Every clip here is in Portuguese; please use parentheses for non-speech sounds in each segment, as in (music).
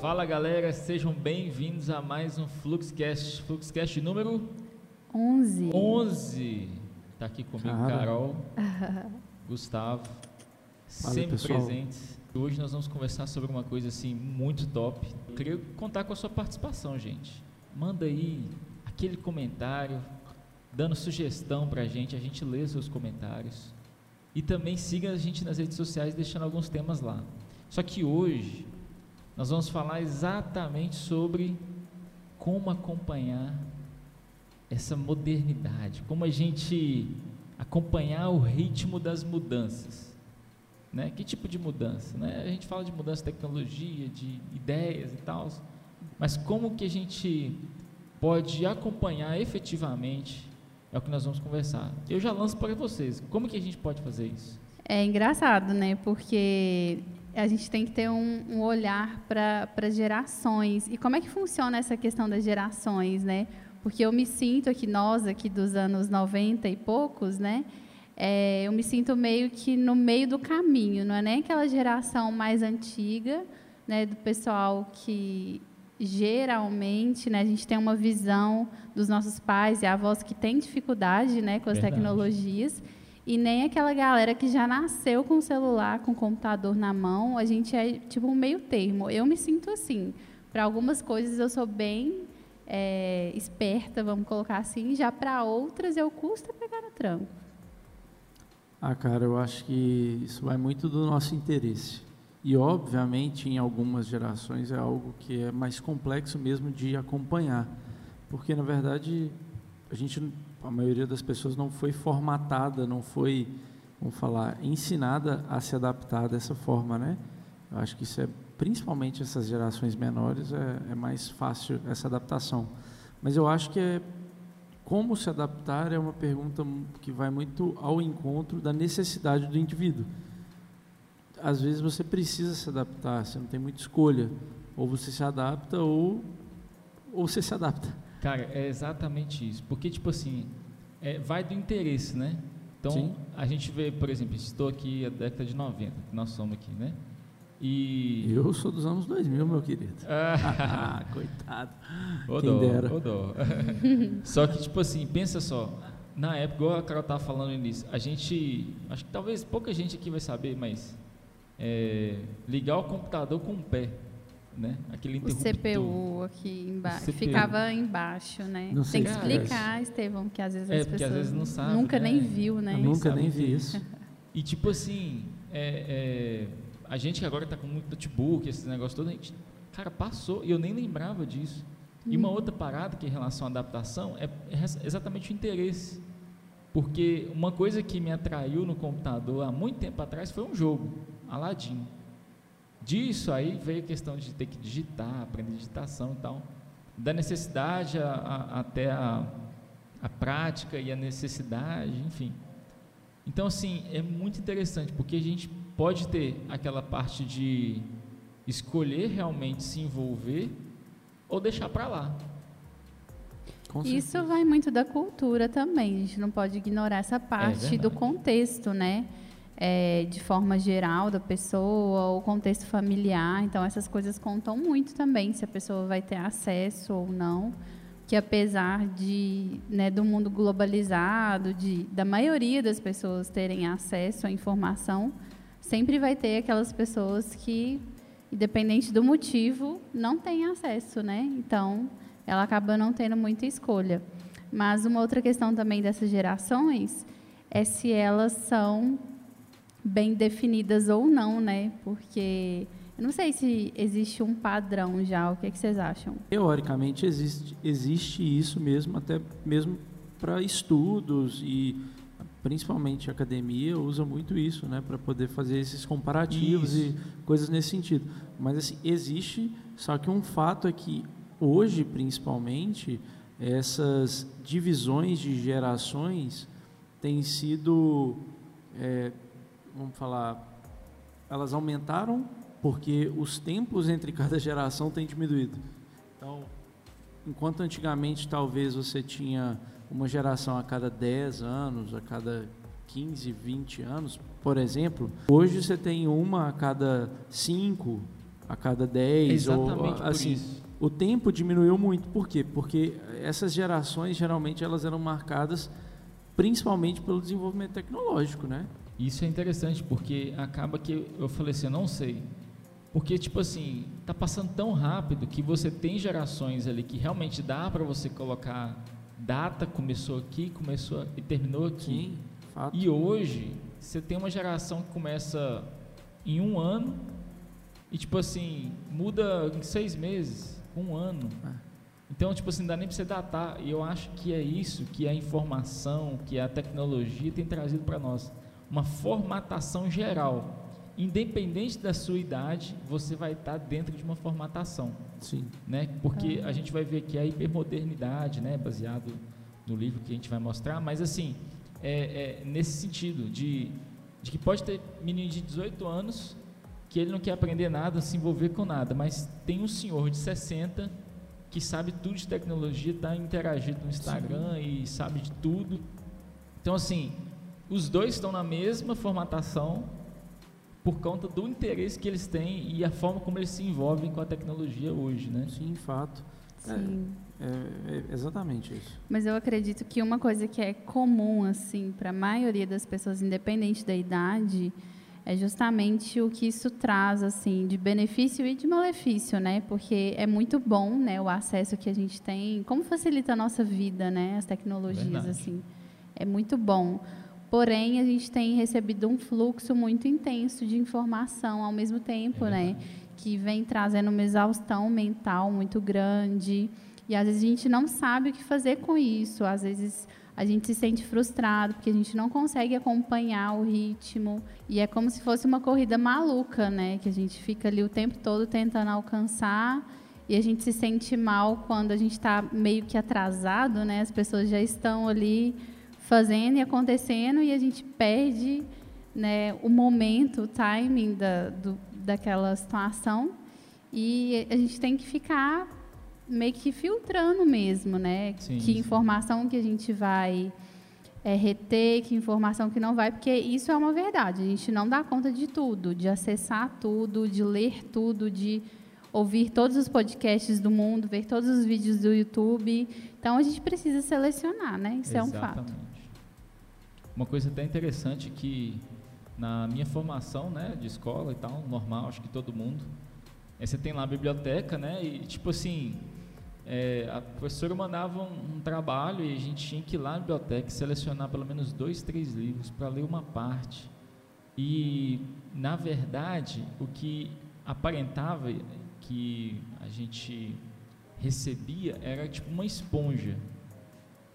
Fala galera, sejam bem-vindos a mais um Fluxcast, Fluxcast número 11. 11. Tá aqui comigo Cara. Carol, (laughs) Gustavo, Fala, sempre pessoal. presentes. Hoje nós vamos conversar sobre uma coisa assim muito top. Eu queria contar com a sua participação, gente. Manda aí aquele comentário, dando sugestão pra gente, a gente lê seus comentários. E também siga a gente nas redes sociais, deixando alguns temas lá. Só que hoje nós vamos falar exatamente sobre como acompanhar essa modernidade, como a gente acompanhar o ritmo das mudanças. Né? Que tipo de mudança? Né? A gente fala de mudança de tecnologia, de ideias e tal, mas como que a gente pode acompanhar efetivamente é o que nós vamos conversar. Eu já lanço para vocês. Como que a gente pode fazer isso? É engraçado, né? Porque a gente tem que ter um, um olhar para gerações. E como é que funciona essa questão das gerações, né? Porque eu me sinto aqui, nós aqui dos anos 90 e poucos, né? É, eu me sinto meio que no meio do caminho, não é nem aquela geração mais antiga, né? Do pessoal que geralmente, né? A gente tem uma visão dos nossos pais e avós que têm dificuldade, né? Com as Verdade. tecnologias. E nem aquela galera que já nasceu com o celular, com o computador na mão, a gente é tipo um meio termo. Eu me sinto assim. Para algumas coisas eu sou bem é, esperta, vamos colocar assim, já para outras eu custa pegar no tranco. Ah, cara, eu acho que isso vai muito do nosso interesse. E, obviamente, em algumas gerações é algo que é mais complexo mesmo de acompanhar. Porque, na verdade, a gente, a maioria das pessoas não foi formatada, não foi, vamos falar, ensinada a se adaptar dessa forma, né? Eu acho que isso é, principalmente essas gerações menores, é, é mais fácil essa adaptação. Mas eu acho que é como se adaptar é uma pergunta que vai muito ao encontro da necessidade do indivíduo. Às vezes você precisa se adaptar, você não tem muita escolha. Ou você se adapta ou, ou você se adapta. Cara, é exatamente isso. Porque, tipo assim, é, vai do interesse, né? Então, Sim. a gente vê, por exemplo, estou aqui a década de 90, que nós somos aqui, né? E. Eu sou dos anos 2000, meu querido. (laughs) Ah, Coitado. ô Quem dó, dera. dó. (laughs) Só que, tipo assim, pensa só. Na época, igual a Carol estava falando início, a gente. Acho que talvez pouca gente aqui vai saber, mas. É, ligar o computador com o pé, né? Aquele O. CPU aqui embaixo, ficava embaixo, né? Não sei Tem que é explicar, Estevão, que às vezes É, as porque pessoas às vezes não sabe, nunca né? nem viu, né? Eu nunca sabe nem é vi isso. (laughs) E tipo assim, é, é, a gente que agora está com muito notebook, esse negócio todo, a gente, cara, passou, e eu nem lembrava disso. E uma outra parada que em relação à adaptação é, é exatamente o interesse. Porque uma coisa que me atraiu no computador há muito tempo atrás foi um jogo, Aladdin. Disso aí veio a questão de ter que digitar, aprender digitação e tal. Da necessidade a- a- até a, a prática e a necessidade, enfim. Então, assim, é muito interessante, porque a gente pode ter aquela parte de escolher realmente se envolver ou deixar para lá. Isso vai muito da cultura também. A gente não pode ignorar essa parte do verdade. contexto, né? É, de forma geral da pessoa, o contexto familiar. Então, essas coisas contam muito também, se a pessoa vai ter acesso ou não. Que apesar de, né, do mundo globalizado, de, da maioria das pessoas terem acesso à informação, sempre vai ter aquelas pessoas que, independente do motivo, não têm acesso, né? Então, ela acaba não tendo muita escolha. Mas uma outra questão também dessas gerações é se elas são bem definidas ou não, né? Porque eu não sei se existe um padrão já. O que, é que vocês acham? Teoricamente existe, existe isso mesmo, até mesmo para estudos e principalmente a academia usa muito isso, né, para poder fazer esses comparativos Isso. e coisas nesse sentido. Mas assim, existe, só que um fato é que hoje, principalmente, essas divisões de gerações têm sido, é, vamos falar, elas aumentaram porque os tempos entre cada geração têm diminuído. Então, enquanto antigamente talvez você tinha uma geração a cada 10 anos, a cada 15, 20 anos, por exemplo, hoje você tem uma a cada 5, a cada 10, Exatamente ou assim, o tempo diminuiu muito. Por quê? Porque essas gerações geralmente elas eram marcadas principalmente pelo desenvolvimento tecnológico, né? Isso é interessante porque acaba que eu falei assim, eu não sei. Porque tipo assim, tá passando tão rápido que você tem gerações ali que realmente dá para você colocar data começou aqui, começou e terminou aqui. Sim, fato. E hoje você tem uma geração que começa em um ano e tipo assim muda em seis meses, um ano. É. Então tipo assim não dá nem para você datar. E eu acho que é isso que a informação, que a tecnologia tem trazido para nós uma formatação geral. Independente da sua idade, você vai estar dentro de uma formatação. Sim. Né? Porque a gente vai ver que a hipermodernidade, né? baseado no livro que a gente vai mostrar, mas assim, é, é nesse sentido, de, de que pode ter menino de 18 anos que ele não quer aprender nada, se envolver com nada, mas tem um senhor de 60 que sabe tudo de tecnologia, está interagindo no Instagram Sim. e sabe de tudo. Então, assim, os dois estão na mesma formatação por conta do interesse que eles têm e a forma como eles se envolvem com a tecnologia hoje, né? Sim, fato. Sim. É, é, é exatamente isso. Mas eu acredito que uma coisa que é comum assim para a maioria das pessoas, independente da idade, é justamente o que isso traz assim de benefício e de malefício, né? Porque é muito bom, né, o acesso que a gente tem, como facilita a nossa vida, né, as tecnologias Verdade. assim. É muito bom. Porém, a gente tem recebido um fluxo muito intenso de informação ao mesmo tempo, é né? Que vem trazendo uma exaustão mental muito grande. E às vezes a gente não sabe o que fazer com isso. Às vezes a gente se sente frustrado porque a gente não consegue acompanhar o ritmo. E é como se fosse uma corrida maluca, né? Que a gente fica ali o tempo todo tentando alcançar. E a gente se sente mal quando a gente está meio que atrasado, né? As pessoas já estão ali fazendo e acontecendo e a gente perde né, o momento, o timing da, do, daquela situação e a gente tem que ficar meio que filtrando mesmo, né? Sim, que sim. informação que a gente vai é, reter, que informação que não vai, porque isso é uma verdade. A gente não dá conta de tudo, de acessar tudo, de ler tudo, de ouvir todos os podcasts do mundo, ver todos os vídeos do YouTube. Então a gente precisa selecionar, né? Isso é um fato. Uma coisa até interessante que na minha formação, né, de escola e tal, normal, acho que todo mundo, é, você tem lá a biblioteca, né, e tipo assim, é, a professora mandava um, um trabalho e a gente tinha que ir lá na biblioteca selecionar pelo menos dois, três livros para ler uma parte. E, na verdade, o que aparentava que a gente recebia era tipo uma esponja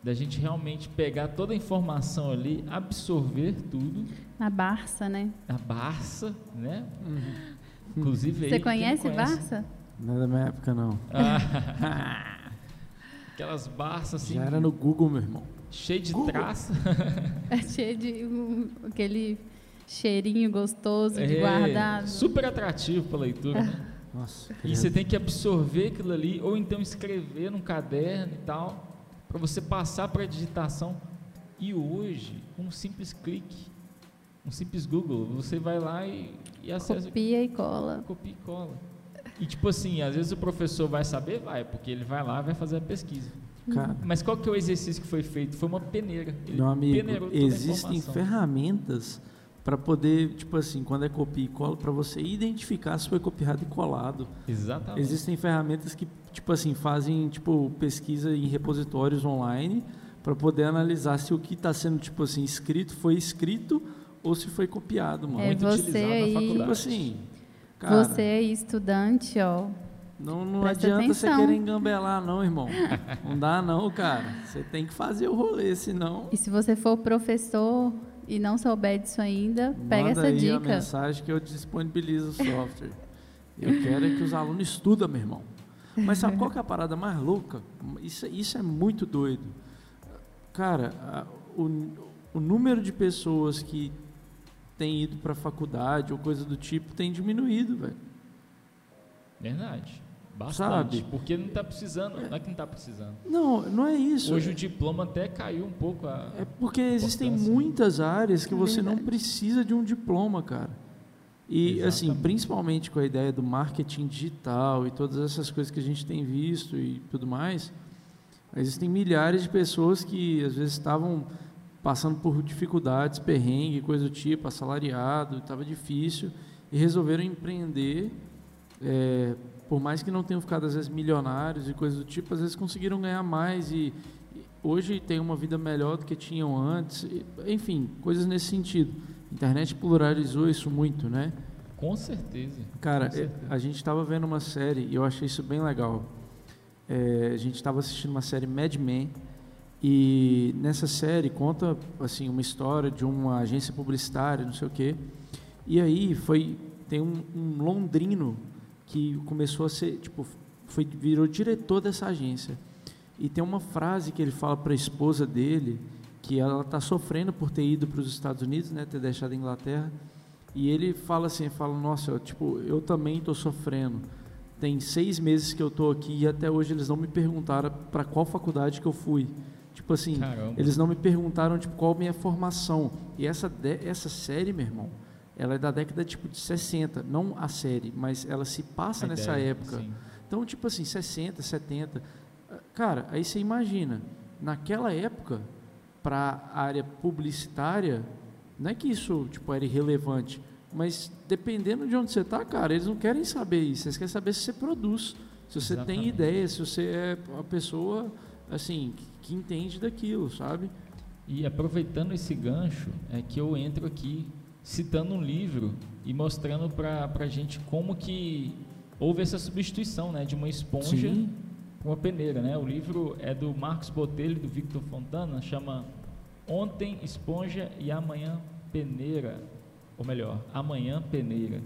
da gente realmente pegar toda a informação ali, absorver tudo, Na Barça, né? a Barça, né? Inclusive aí, Você quem conhece conhece- Barça? Não é da minha época, não. Ah, (laughs) aquelas Barças assim, Já era no Google, meu irmão. cheio de Google. traça. (laughs) É cheio de um, aquele cheirinho gostoso de É, guardado. Super atrativo para leitura, né? Nossa. E você tem que absorver aquilo ali, ou então escrever num caderno e tal, para você passar para a digitação. E hoje, com um simples clique, um simples Google, você vai lá e, e acessa, Copia e cola. copia e cola. E tipo assim, às vezes o professor vai saber, vai, porque ele vai lá e vai fazer a pesquisa. Cara, Mas qual que é o exercício que foi feito? Foi uma peneira. Ele meu amigo, peneirou toda a existem ferramentas para poder, tipo assim, quando é copia e cola, para você identificar se foi copiado e colado. Exatamente. Existem ferramentas que, tipo assim, fazem tipo pesquisa em repositórios online para poder analisar se o que está sendo, tipo assim, escrito foi escrito ou se foi copiado, mano. É, Muito você utilizado na aí- faculdade. Tipo assim, cara, Você aí, estudante, ó. não, não presta adianta você atenção. querer engambelar, não, irmão. Não dá, não, cara. Você tem que fazer o rolê, senão. E se você for professor e não souber disso ainda, pega Manda essa aí a dica. mensagem que eu disponibilizo o software. Eu quero é que os alunos estudem, meu irmão. Mas sabe qual que é a parada mais louca? Isso, isso é muito doido. Cara, a- o, o número de pessoas que têm ido para a faculdade ou coisa do tipo tem diminuído, velho. Verdade. Bastante, sabe? porque não está precisando, não é que não está precisando. Não, não é isso. Hoje o diploma até caiu um pouco a... É porque existem importância. muitas áreas que É você não precisa de um diploma, cara. E assim, Exatamente. principalmente com a ideia do marketing digital e todas essas coisas que a gente tem visto e tudo mais, existem milhares de pessoas que às vezes estavam passando por dificuldades, perrengue, coisa do tipo, assalariado, estava difícil e resolveram empreender. é, por mais que não tenham ficado às vezes milionários e coisas do tipo, às vezes conseguiram ganhar mais e, e hoje tem uma vida melhor do que tinham antes. e, enfim, coisas nesse sentido. A internet pluralizou isso muito, né? Com certeza. Cara, Com é, certeza. a gente estava vendo uma série e eu achei isso bem legal. É, a gente estava assistindo uma série Mad Men e nessa série conta assim uma história de uma agência publicitária, não sei o quê. E aí foi tem um, um londrino que começou a ser tipo foi virou diretor dessa agência. E tem uma frase que ele fala para a esposa dele que ela está sofrendo por ter ido para os Estados Unidos, né, ter deixado a Inglaterra. E ele fala assim, fala, nossa, eu, tipo, eu também estou sofrendo. Tem seis meses que eu estou aqui e até hoje eles não me perguntaram para qual faculdade que eu fui. Tipo assim, Caramba. eles não me perguntaram tipo qual minha formação. E essa essa série, meu irmão, ela é da década tipo de 60, não a série, mas ela se passa A nessa ideia, época. sim. Então, tipo assim, 60, 70. Cara, aí você imagina, naquela época, para a área publicitária, não é que isso tipo, era irrelevante, mas dependendo de onde você está, cara, eles não querem saber isso, eles querem saber se você produz, se você tem Exatamente. ideia, se você é uma pessoa, assim, que entende daquilo, sabe? E aproveitando esse gancho, é que eu entro aqui citando um livro e mostrando para a gente como que houve essa substituição né, de uma esponja para uma peneira. Né? O livro é do Marcos Botelho e do Victor Fontana, chama Ontem Esponja e Amanhã Peneira, ou melhor, Amanhã Peneira.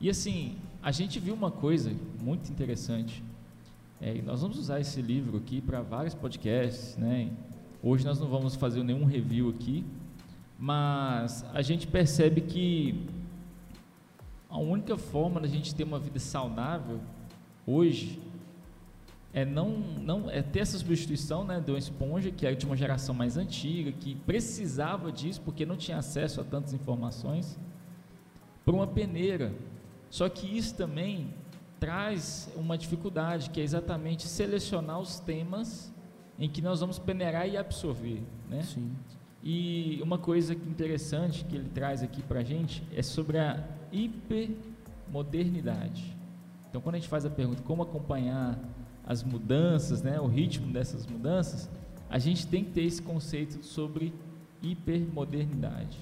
E assim, a gente viu uma coisa muito interessante. É, nós vamos usar esse livro aqui para vários podcasts, né? Hoje nós não vamos fazer nenhum review aqui, mas a gente percebe que a única forma da gente ter uma vida saudável hoje é não, não é ter essa substituição né, de uma esponja que é de uma geração mais antiga, que precisava disso porque não tinha acesso a tantas informações, para uma peneira. Só que isso também traz uma dificuldade, que é exatamente selecionar os temas em que nós vamos peneirar e absorver, né? Sim. E uma coisa interessante que ele traz aqui para a gente é sobre a hipermodernidade. Então, quando a gente faz a pergunta como acompanhar as mudanças, né, o ritmo dessas mudanças, a gente tem que ter esse conceito sobre hipermodernidade.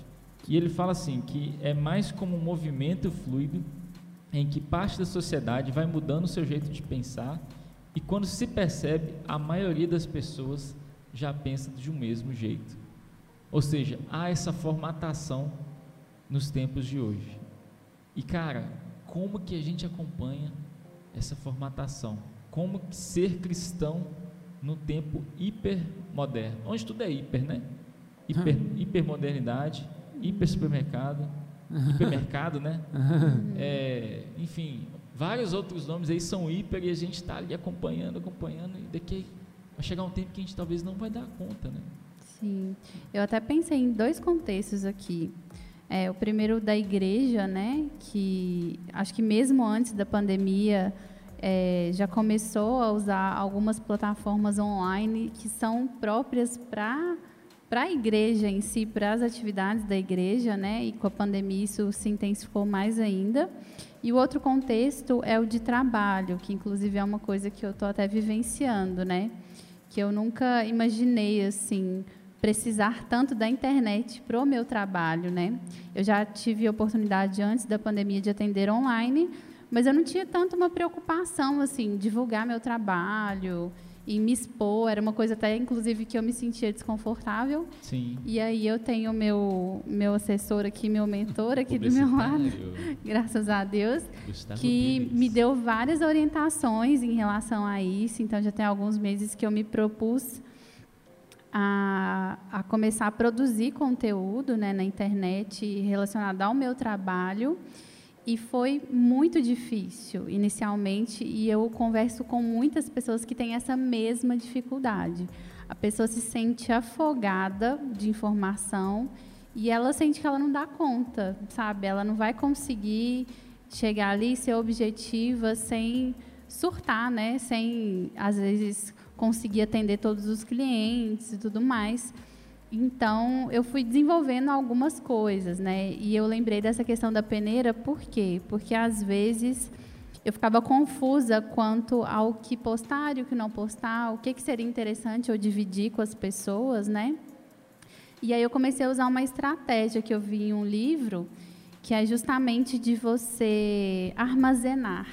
E ele fala assim que é mais como um movimento fluido em que parte da sociedade vai mudando o seu jeito de pensar e quando se percebe, a maioria das pessoas já pensa de um mesmo jeito. Ou seja, há essa formatação nos tempos de hoje. E cara, como que a gente acompanha essa formatação? Como que ser cristão no tempo hipermoderno? Onde tudo é hiper, né? Hiper, hipermodernidade, hiper supermercado, hipermercado, né? É, enfim, vários outros nomes aí são hiper e a gente está ali acompanhando, acompanhando e daqui vai chegar um tempo que a gente talvez não vai dar conta, né? Sim. Eu até pensei em dois contextos aqui. É, o primeiro da igreja, né? Que acho que mesmo antes da pandemia é, já começou a usar algumas plataformas online que são próprias para para a igreja em si, para as atividades da igreja, né? E com a pandemia isso se intensificou mais ainda. E o outro contexto é o de trabalho, que inclusive é uma coisa que eu estou até vivenciando, né? Que eu nunca imaginei assim precisar tanto da internet para o meu trabalho, né? Eu já tive a oportunidade antes da pandemia de atender online, mas eu não tinha tanto uma preocupação assim, divulgar meu trabalho e me expor, era uma coisa até inclusive que eu me sentia desconfortável. Sim. E aí eu tenho meu meu assessor aqui, meu mentor aqui do meu lado, (laughs) graças a Deus, Gustavo que Vives. me deu várias orientações em relação a isso. Então, já tem alguns meses que eu me propus a, a começar a produzir conteúdo né, na internet relacionado ao meu trabalho. E foi muito difícil inicialmente, e eu converso com muitas pessoas que têm essa mesma dificuldade. A pessoa se sente afogada de informação e ela sente que ela não dá conta, sabe? Ela não vai conseguir chegar ali, ser objetiva, sem surtar, né? Sem, às vezes, conseguir atender todos os clientes e tudo mais. Então, eu fui desenvolvendo algumas coisas, né? E eu lembrei dessa questão da peneira, por quê? Porque às vezes eu ficava confusa quanto ao que postar e o que não postar, o que, que seria interessante eu dividir com as pessoas, né? E aí eu comecei a usar uma estratégia que eu vi em um livro, que é justamente de você armazenar.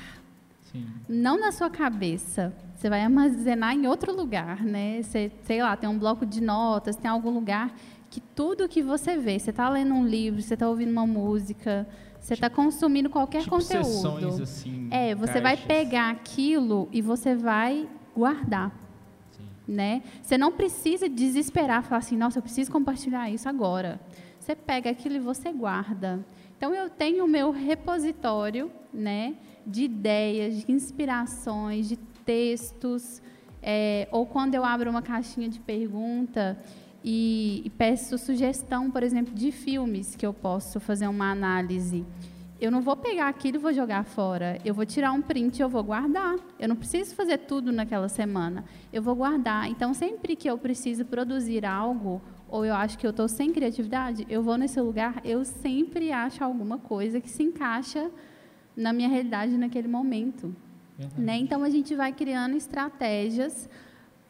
Sim. Não na sua cabeça, você vai armazenar em outro lugar, né? Você, sei lá, tem um bloco de notas, tem algum lugar que tudo que você vê, você está lendo um livro, você está ouvindo uma música, você está tipo, consumindo qualquer tipo conteúdo. Sessões, assim, é, você caixas. vai pegar aquilo e você vai guardar. Né? Você não precisa desesperar, falar assim, nossa, eu preciso compartilhar isso agora. Você pega aquilo e você guarda. Então eu tenho o meu repositório, né, de ideias, de inspirações, de textos, é, ou quando eu abro uma caixinha de pergunta e, e peço sugestão, por exemplo, de filmes que eu posso fazer uma análise. Eu não vou pegar aquilo e vou jogar fora. Eu vou tirar um print e eu vou guardar. Eu não preciso fazer tudo naquela semana. Eu vou guardar. Então, sempre que eu preciso produzir algo, ou eu acho que eu estou sem criatividade, eu vou nesse lugar, eu sempre acho alguma coisa que se encaixa na minha realidade naquele momento. Né? Então a gente vai criando estratégias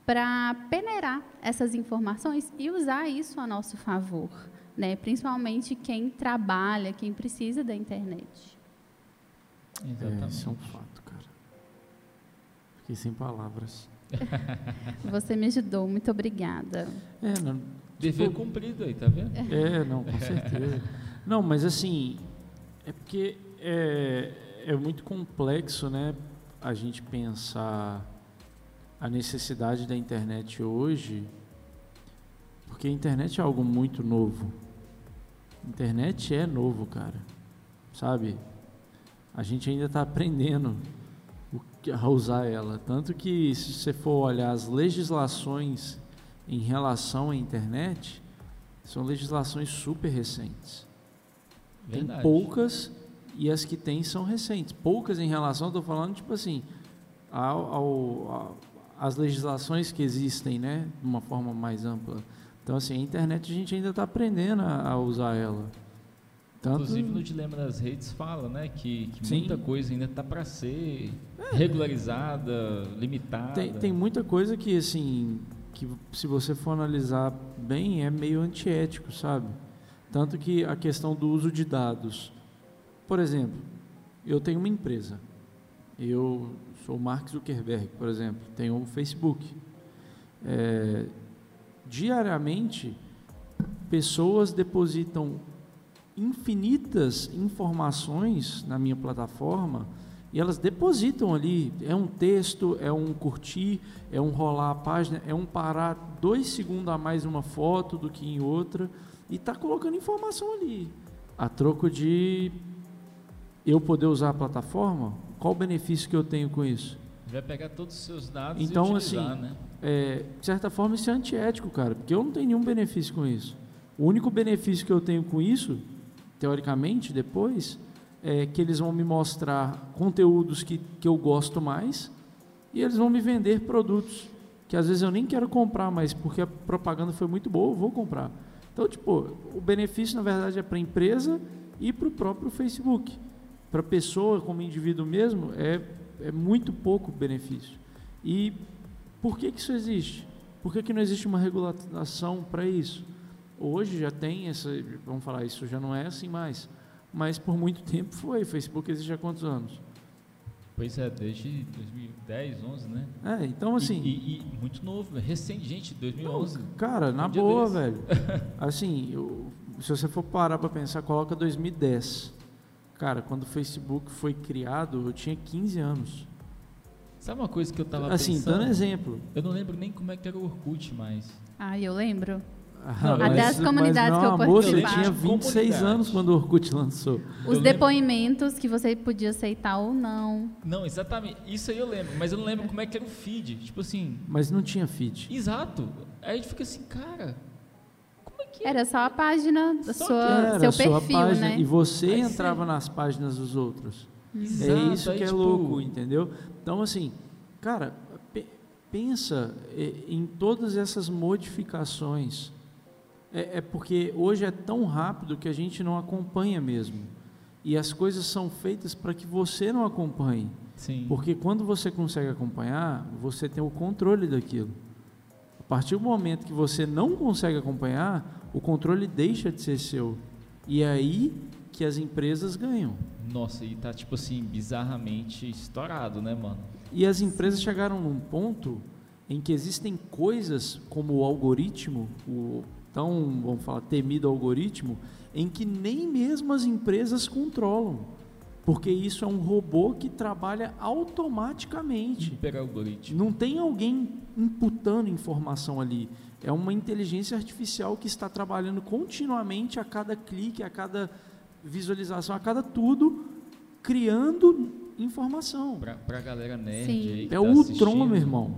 para peneirar essas informações e usar isso a nosso favor, né? principalmente quem trabalha, quem precisa da internet. Exatamente. É, isso é um fato, cara. Fiquei sem palavras. (laughs) Você me ajudou, muito obrigada. É, não, Dever tipo, cumprido aí, tá vendo? É, não, com certeza. (laughs) não, mas assim, é porque é, é muito complexo, né? a gente pensar a necessidade da internet hoje, porque a internet é algo muito novo. Internet é novo, cara. Sabe? A gente ainda está aprendendo a usar ela. Tanto que, se você for olhar as legislações em relação à internet, são legislações super recentes. Verdade. Tem poucas e as que tem são recentes. Poucas em relação, estou falando, tipo assim, ao, ao, as legislações que existem, né, de uma forma mais ampla. Então, assim, a internet a gente ainda está aprendendo a, a, usar ela. Tanto... Inclusive no Dilema das Redes fala, né, que, que muita coisa ainda está para ser é. regularizada, limitada. Tem, tem muita coisa que, assim, que se você for analisar bem, é meio antiético, sabe? Tanto que a questão do uso de dados por exemplo, eu tenho uma empresa, eu sou Mark Zuckerberg, por exemplo, tenho o Facebook. É, diariamente, pessoas depositam infinitas informações na minha plataforma e elas depositam ali. É um texto, é um curtir, é um rolar a página, é um parar dois segundos a mais uma foto do que em outra e está colocando informação ali. A troco de eu poder usar a plataforma, qual o benefício que eu tenho com isso? Vai pegar todos os seus dados então, e utilizar, assim, né? É, de certa forma isso é antiético, cara, porque eu não tenho nenhum benefício com isso. O único benefício que eu tenho com isso, teoricamente, depois, é que eles vão me mostrar conteúdos que, que eu gosto mais e eles vão me vender produtos que às vezes eu nem quero comprar, mas porque a propaganda foi muito boa, eu vou comprar. Então, tipo, o benefício, na verdade, é para a empresa e para o próprio Facebook para a pessoa como indivíduo mesmo é, é muito pouco benefício. E por que, que isso existe? Por que, que não existe uma regulação para isso? Hoje já tem essa, vamos falar, isso já não é assim mais, mas por muito (laughs) tempo foi. Facebook existe há quantos anos? Pois é, desde 2010, 11, né? É, então assim. E, e, e muito novo, recente, gente, 2011. Não, cara, na boa, velho. (laughs) assim, eu, se você for parar para pensar, coloca 2010. Cara, quando o Facebook foi criado, eu tinha 15 anos. Sabe uma coisa que eu tava assim, pensando? Assim, dando exemplo. Eu não lembro nem como é que era o Orkut mais. Ah, eu lembro. Ah, Até as comunidades mas, que eu meu amor, Você participava. tinha 26 Comunidade. anos quando o Orkut lançou. Os depoimentos que você podia aceitar ou não. Não, exatamente. Isso aí eu lembro, mas eu não lembro como é que era o feed. Tipo assim, Mas não tinha feed. exato. Aí a gente fica assim, cara, que é? Era só a página Só sua, Era seu perfil, página né? e você Aí entrava você- nas páginas dos outros. Exato, é isso aí, que é tipo, louco, entendeu? Então, assim, cara, pe- pensa eh, em todas essas modificações. É, é porque hoje é tão rápido que a gente não acompanha mesmo. E as coisas são feitas para que você não acompanhe. Sim. Porque quando você consegue acompanhar, você tem o controle daquilo. A partir do momento que você não consegue acompanhar, o controle deixa de ser seu. E é aí que as empresas ganham. Nossa, e tá tipo assim, bizarramente estourado, né, mano? E as empresas chegaram num ponto em que existem coisas como o algoritmo, o tão, vamos falar, temido algoritmo, em que nem mesmo as empresas controlam. Porque isso é um robô que trabalha automaticamente. Hiper algoritmo. Não tem alguém imputando informação ali. É uma inteligência artificial que está trabalhando continuamente a cada clique, a cada visualização, a cada tudo, criando informação. Pra, pra galera nerd Sim. aí que É tá o Ultron, meu irmão.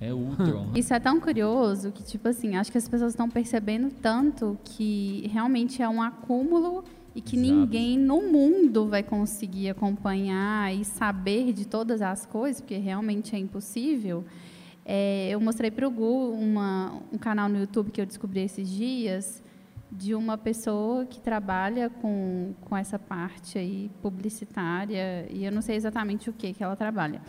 É o Ultron. Isso é tão curioso que, tipo assim, acho que as pessoas estão percebendo tanto que realmente é um acúmulo e que Exato. ninguém no mundo vai conseguir acompanhar e saber de todas as coisas, porque realmente é impossível. É, eu mostrei para o Gu uma, um canal no YouTube que eu descobri esses dias de uma pessoa que trabalha com, com essa parte aí publicitária e eu não sei exatamente o que que ela trabalha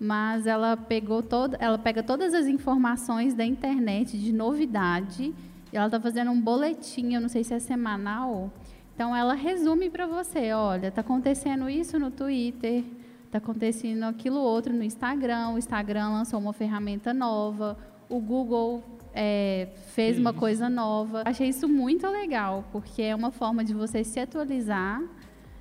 mas ela pegou toda, ela pega todas as informações da internet de novidade e ela está fazendo um boletim, eu não sei se é semanal. Então ela resume para você, olha, está acontecendo isso no Twitter, está acontecendo aquilo outro no Instagram, o Instagram lançou uma ferramenta nova, o Google é, fez Que uma isso. coisa nova. Achei isso muito legal, porque é uma forma de você se atualizar,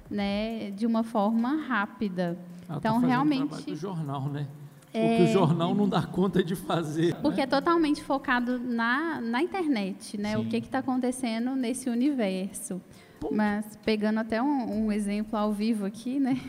né, de uma forma rápida. Ela Então, tá realmente- o jornal, né? O É. que o jornal não dá conta de fazer. Porque é totalmente focado na, na internet, né? O Sim. que está acontecendo nesse universo. Mas pegando até um, um exemplo ao vivo aqui, né? (laughs)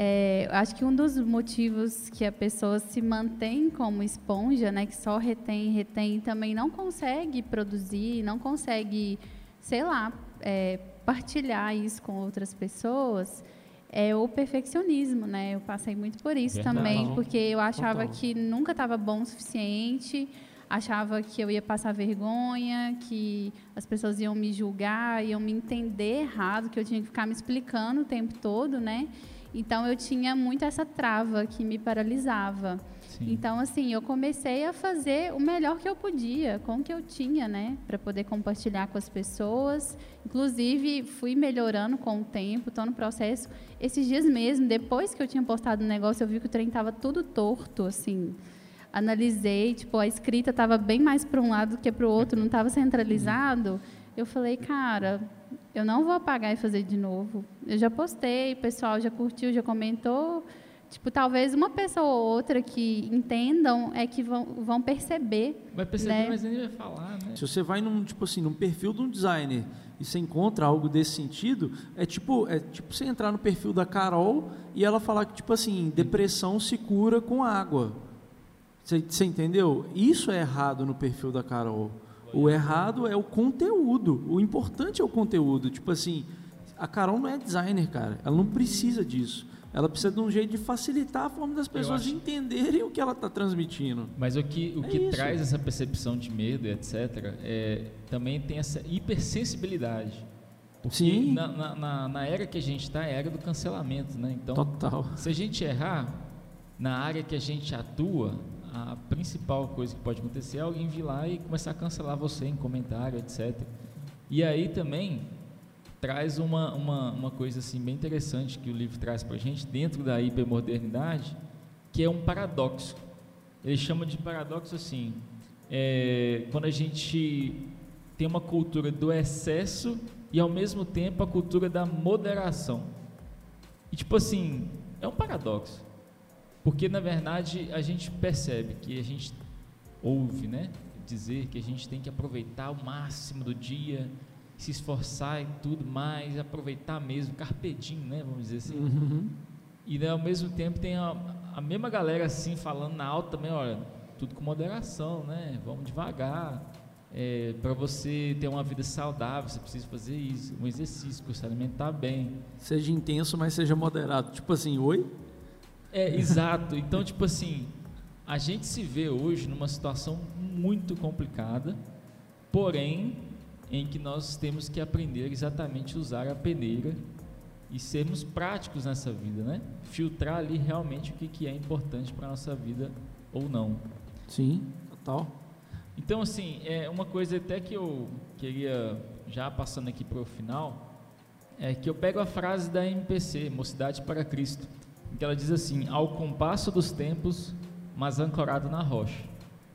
É, acho que um dos motivos que a pessoa se mantém como esponja, né? Que só retém, retém e também não consegue produzir, não consegue, sei lá, é, partilhar isso com outras pessoas, é o perfeccionismo, né? Eu passei muito por isso Verdade. também, porque eu achava Total. que nunca estava bom o suficiente, achava que eu ia passar vergonha, que as pessoas iam me julgar, iam me entender errado, que eu tinha que ficar me explicando o tempo todo, né? Então eu tinha muito essa trava que me paralisava. Sim. Então, assim, eu comecei a fazer o melhor que eu podia, com o que eu tinha, né? Para poder compartilhar com as pessoas. Inclusive, fui melhorando com o tempo, estou no processo. Esses dias mesmo, depois que eu tinha postado o negócio, eu vi que o trem estava tudo torto, assim. Analisei, tipo, a escrita estava bem mais para um lado do que para o outro, não estava centralizado. Eu falei, cara, eu não vou apagar e fazer de novo. Eu já postei, o pessoal já curtiu, já comentou. Tipo, talvez uma pessoa ou outra que entendam é que vão, vão perceber. Vai perceber, né? mas nem vai falar, né? Se você vai num, tipo assim, num perfil de um designer e você encontra algo desse sentido, é tipo, é tipo você entrar no perfil da Carol e ela falar que, tipo assim, depressão se cura com água. Você, entendeu? Isso é errado no perfil da Carol. O errado é o conteúdo. O importante é o conteúdo. Tipo assim, a Carol não é designer, cara. Ela não precisa disso. Ela precisa de um jeito de facilitar a forma das pessoas acho- entenderem o que ela está transmitindo. Mas o que, o É que isso. traz essa percepção de medo, etc., é, também tem essa hipersensibilidade. Porque Sim. Na, na, na- na era que a gente está, é a era do cancelamento, né? Então, Total. se a gente errar na área que a gente atua, a principal coisa que pode acontecer é alguém vir lá e começar a cancelar você em comentário, etc. E aí também traz uma, uma, uma coisa assim bem interessante que o livro traz para a gente dentro da hipermodernidade, que é um paradoxo. Ele chama de paradoxo assim, é, quando a gente tem uma cultura do excesso e ao mesmo tempo a cultura da moderação. E tipo assim, é um paradoxo. Porque na verdade a gente percebe que a gente ouve, né? dizer que a gente tem que aproveitar o máximo do dia, se esforçar e tudo mais, aproveitar mesmo, carpedinho, né, vamos dizer assim. Uhum. E né, ao mesmo tempo tem a, a mesma galera assim falando na alta também, olha, tudo com moderação, né? Vamos devagar. É, para você ter uma vida saudável, você precisa fazer isso, um exercício, se alimentar bem. Seja intenso, mas seja moderado. Tipo assim, oi? É, exato. Então, tipo assim, a gente se vê hoje numa situação muito complicada, porém, em que nós temos que aprender exatamente a usar a peneira e sermos práticos nessa vida, né? Filtrar ali realmente o que, que é importante para a nossa vida ou não. Sim, total. Então, assim, é uma coisa até que eu queria, já passando aqui para o final, é que eu pego a frase da MPC, Mocidade para Cristo, que ela diz assim: ao compasso dos tempos, mas ancorado na rocha.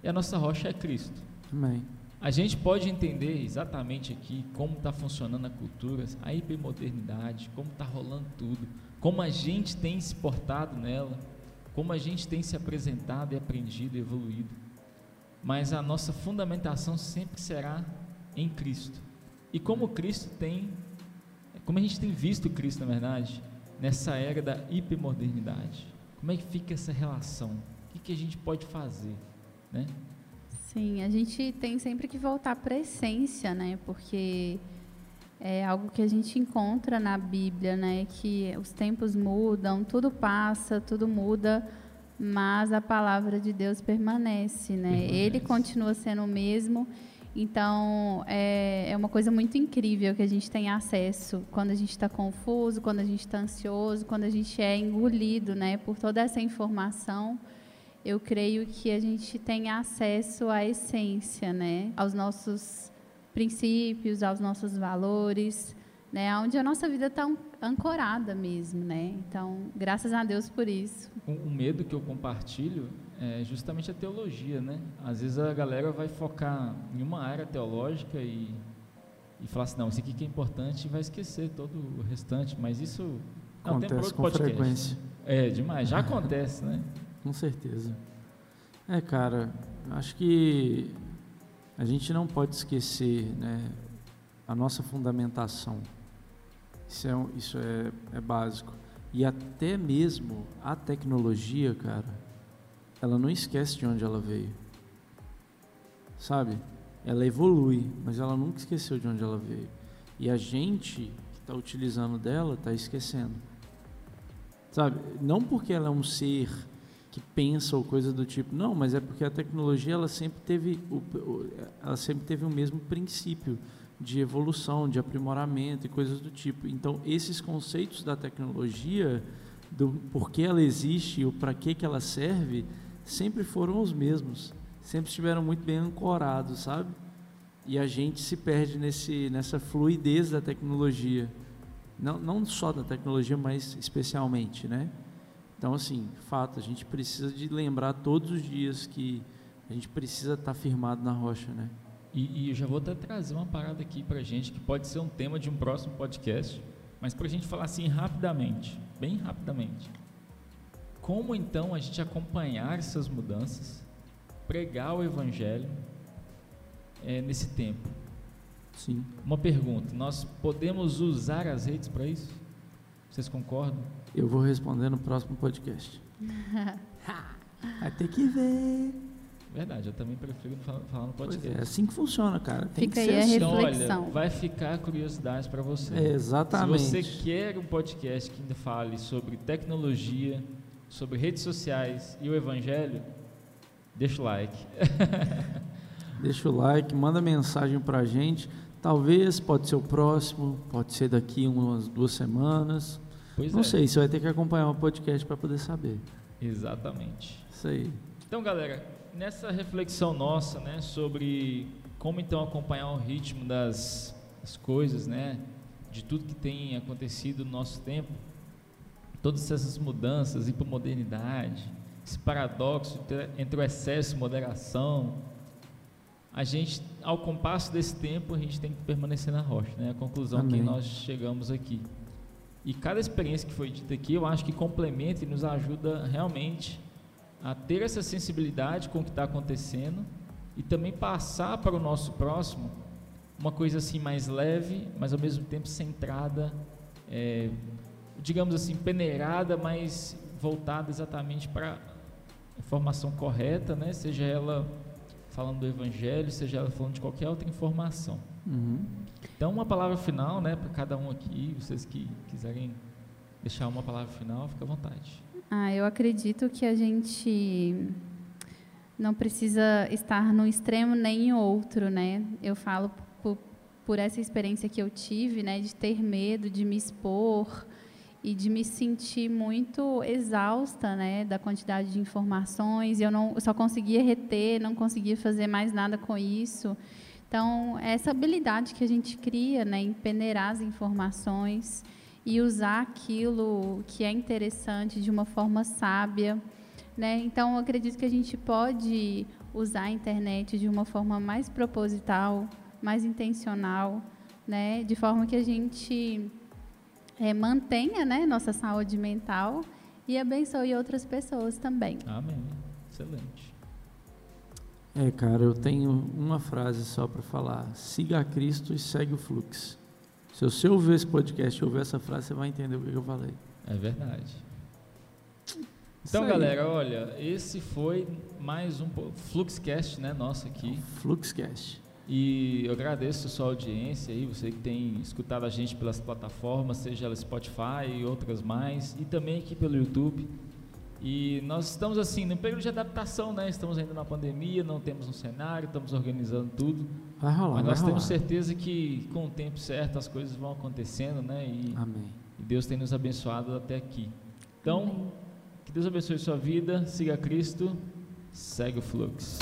E a nossa rocha é Cristo. Amém. A gente pode entender exatamente aqui como está funcionando a cultura, a hipermodernidade, como está rolando tudo, como a gente tem se portado nela, como a gente tem se apresentado e aprendido e evoluído. Mas a nossa fundamentação sempre será em Cristo. E como Cristo tem, como a gente tem visto Cristo, na verdade, nessa era da hipermodernidade. Como é que fica essa relação? O que, que a gente pode fazer, né? Sim, a gente tem sempre que voltar para a essência, né? Porque é algo que a gente encontra na Bíblia, né? Que os tempos mudam, tudo passa, tudo muda, mas a palavra de Deus permanece, né? Permanece. Ele continua sendo o mesmo. Então, é, é uma coisa muito incrível que a gente tem acesso quando a gente está confuso, quando a gente está ansioso, quando a gente é engolido, né? Por toda essa informação eu creio que a gente tem acesso à essência, né? Aos nossos princípios, aos nossos valores, né? Onde a nossa vida está ancorada mesmo, né? Então, graças a Deus por isso. O medo que eu compartilho é justamente a teologia, né? Às vezes a galera vai focar em uma área teológica e e falar assim, não, isso aqui que é importante e vai esquecer todo o restante, mas isso acontece não, tem com podcast, frequência. Né? É, demais, já acontece, né? (laughs) Com certeza. É, cara, acho que a gente não pode esquecer né, a nossa fundamentação. Isso é, isso é, é básico. E até mesmo a tecnologia, cara, ela não esquece de onde ela veio. Sabe? Ela evolui, mas ela nunca esqueceu de onde ela veio. E a gente que está utilizando dela está esquecendo. Sabe? Não porque ela é um ser que pensa ou coisa do tipo. Não, mas é porque a tecnologia ela sempre teve o, ela sempre teve o mesmo princípio de evolução, de aprimoramento e coisas do tipo. Então, esses conceitos da tecnologia, do porquê ela existe e o para que que ela serve, sempre foram os mesmos. Sempre estiveram muito bem ancorados, sabe? E a gente se perde nesse nessa fluidez da tecnologia. Não, não só da tecnologia, mas especialmente, né? Então, assim, fato, a gente precisa de lembrar todos os dias que a gente precisa estar firmado na rocha, né? E, e eu já vou até trazer uma parada aqui para gente que pode ser um tema de um próximo podcast, mas para a gente falar assim rapidamente, bem rapidamente. Como então a gente acompanhar essas mudanças, pregar o evangelho é, nesse tempo? Sim. Uma pergunta: nós podemos usar as redes para isso? Vocês concordam? Eu vou responder no próximo podcast. (laughs) Vai ter que ver. Verdade, eu também prefiro falar, no podcast. Pois é, assim que funciona, cara. Tem Fica que aí ser a assim. reflexão. Olha, vai ficar curiosidade para você. É, exatamente. Se você quer um podcast que ainda fale sobre tecnologia, sobre redes sociais e o evangelho, deixa o like. (laughs) deixa o like, manda mensagem para a gente. Talvez, pode ser o próximo, pode ser daqui umas duas semanas. Pois Não é. sei, você vai ter que acompanhar o podcast para poder saber. Exatamente. Isso aí. Então, galera, nessa reflexão nossa, né, sobre como então acompanhar o ritmo das, das coisas, né, de tudo que tem acontecido no nosso tempo, todas essas mudanças, hipermodernidade, esse paradoxo entre o excesso e moderação, a gente, ao compasso desse tempo, a gente tem que permanecer na rocha, né? A conclusão Amém. que nós chegamos aqui. E cada experiência que foi dita aqui, eu acho que complementa e nos ajuda realmente a ter essa sensibilidade com o que está acontecendo e também passar para o nosso próximo uma coisa assim mais leve, mas ao mesmo tempo centrada, é, digamos assim, peneirada, mas voltada exatamente para a informação correta, né? seja ela falando do Evangelho, seja ela falando de qualquer outra informação. Uhum. Então, uma palavra final né, para cada um aqui, vocês que quiserem deixar uma palavra final, fica à vontade. Ah, eu acredito que a gente não precisa estar no extremo nem em outro, né? Eu falo por, por essa experiência que eu tive, né, de ter medo de me expor e de me sentir muito exausta, né, da quantidade de informações. Eu não eu só conseguia reter, não conseguia fazer mais nada com isso. Então, essa habilidade que a gente cria, né, em peneirar as informações e usar aquilo que é interessante de uma forma sábia, né? Então, eu acredito que a gente pode usar a internet de uma forma mais proposital, mais intencional, né? De forma que a gente é, mantenha, né, nossa saúde mental e abençoe outras pessoas também. Amém. Excelente. É, cara, eu tenho uma frase só para falar: siga a Cristo e segue o fluxo. Se você ouvir esse podcast e ouvir essa frase, você vai entender o que eu falei. É verdade. Então, galera, olha, esse foi mais um Fluxcast, né, nosso aqui. Fluxcast. E eu agradeço a sua audiência aí, você que tem escutado a gente pelas plataformas, seja ela Spotify e outras mais, e também aqui pelo YouTube. E nós estamos assim, no período de adaptação, né? Estamos ainda na pandemia, não temos um cenário, estamos organizando tudo. Vai rolar, Mas nós vai temos rolar. certeza que com o tempo certo as coisas vão acontecendo, né? E, Amém. e Deus tem nos abençoado até aqui. Então, que Deus abençoe sua vida, siga Cristo, segue o fluxo.